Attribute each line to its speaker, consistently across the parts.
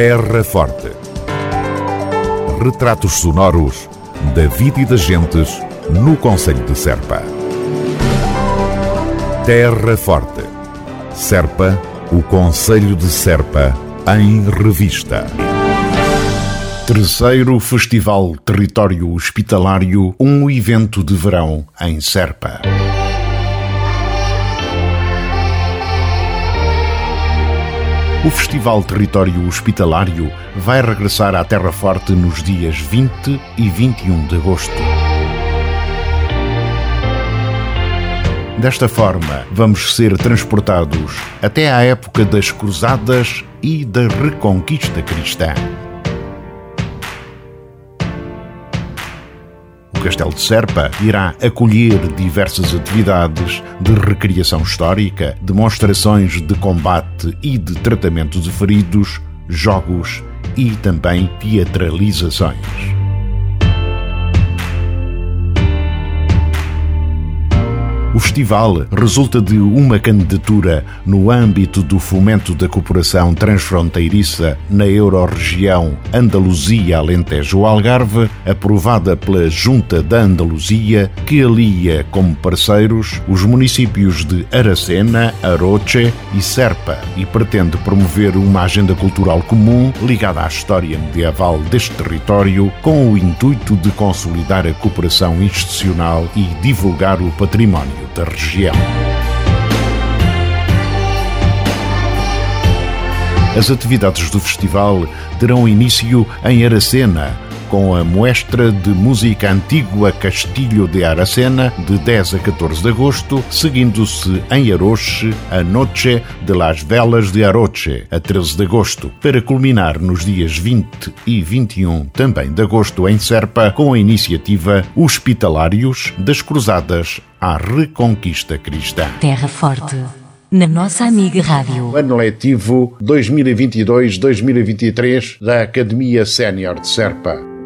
Speaker 1: Terra Forte. Retratos sonoros da vida e das gentes no Conselho de Serpa. Terra Forte. Serpa, o Conselho de Serpa, em revista. Terceiro Festival Território Hospitalário, um evento de verão em Serpa. O Festival Território Hospitalário vai regressar à Terra Forte nos dias 20 e 21 de agosto. Desta forma, vamos ser transportados até à época das Cruzadas e da Reconquista Cristã. O Castelo de Serpa irá acolher diversas atividades de recriação histórica, demonstrações de combate e de tratamento de feridos, jogos e também teatralizações. O festival resulta de uma candidatura no âmbito do fomento da cooperação transfronteiriça na Eurorregião Andaluzia-Alentejo-Algarve, aprovada pela Junta da Andaluzia, que alia como parceiros os municípios de Aracena, Aroche e Serpa e pretende promover uma agenda cultural comum ligada à história medieval deste território com o intuito de consolidar a cooperação institucional e divulgar o património da região. As atividades do festival terão início em Aracena, com a Muestra de Música Antigua Castilho de Aracena, de 10 a 14 de agosto, seguindo-se em Aroche a Noche de las Velas de Aroche, a 13 de agosto, para culminar nos dias 20 e 21 também de agosto em Serpa, com a iniciativa Hospitalários das Cruzadas à Reconquista Cristã.
Speaker 2: Terra Forte na nossa amiga Rádio.
Speaker 1: Ano letivo 2022-2023 da Academia Sénior de Serpa.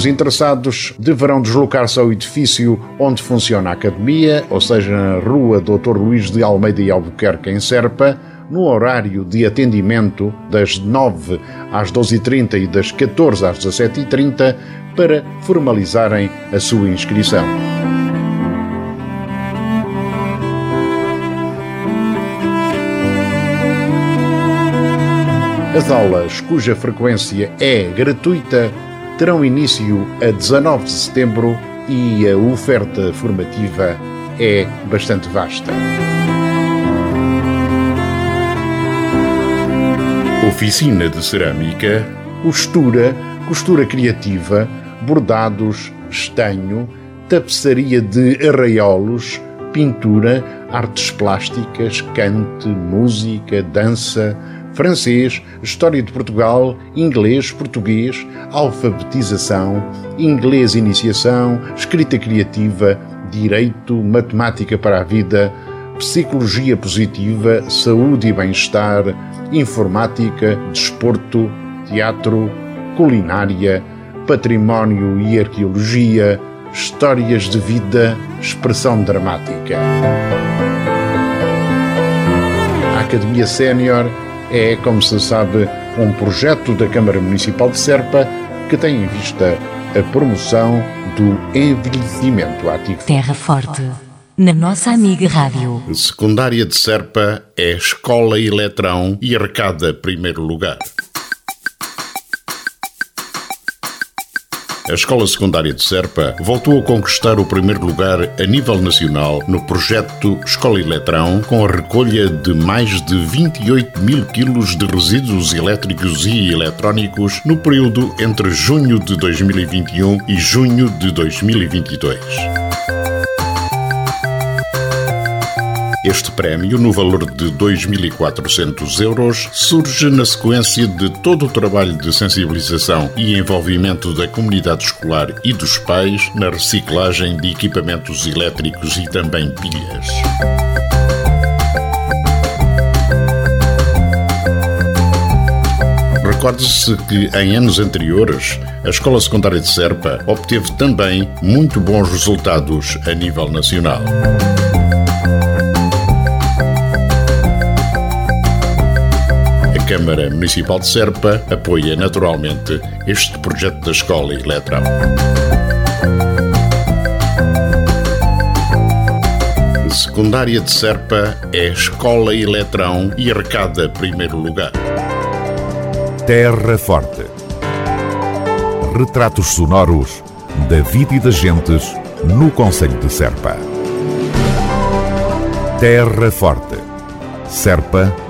Speaker 1: Os interessados deverão deslocar-se ao edifício onde funciona a academia, ou seja, na Rua Dr. Luís de Almeida e Albuquerque, em Serpa, no horário de atendimento das 9 às 12h30 e das 14 às 17h30 para formalizarem a sua inscrição. As aulas, cuja frequência é gratuita, terão início a 19 de setembro e a oferta formativa é bastante vasta. Oficina de cerâmica, costura, costura criativa, bordados, estanho, tapeçaria de arraiolos, pintura, artes plásticas, cante, música, dança, francês, história de Portugal, inglês, português, alfabetização, inglês iniciação, escrita criativa, direito, matemática para a vida, psicologia positiva, saúde e bem-estar, informática, desporto, teatro, culinária, património e arqueologia, histórias de vida, expressão dramática. A Academia Sénior é, como se sabe, um projeto da Câmara Municipal de Serpa que tem em vista a promoção do envelhecimento ativo.
Speaker 2: Terra Forte, na nossa amiga Rádio.
Speaker 1: Secundária de Serpa é Escola Eletrão e arrecada primeiro lugar. A Escola Secundária de Serpa voltou a conquistar o primeiro lugar a nível nacional no projeto Escola Eletrão, com a recolha de mais de 28 mil quilos de resíduos elétricos e eletrónicos no período entre junho de 2021 e junho de 2022. Este prémio, no valor de 2.400 euros, surge na sequência de todo o trabalho de sensibilização e envolvimento da comunidade escolar e dos pais na reciclagem de equipamentos elétricos e também pilhas. Recorde-se que em anos anteriores a Escola Secundária de Serpa obteve também muito bons resultados a nível nacional. Câmara Municipal de Serpa apoia naturalmente este projeto da Escola Eletrão. Secundária de Serpa é Escola Eletrão e arrecada primeiro lugar.
Speaker 3: Terra Forte. Retratos sonoros da vida e das gentes no Conselho de Serpa. Terra Forte. Serpa,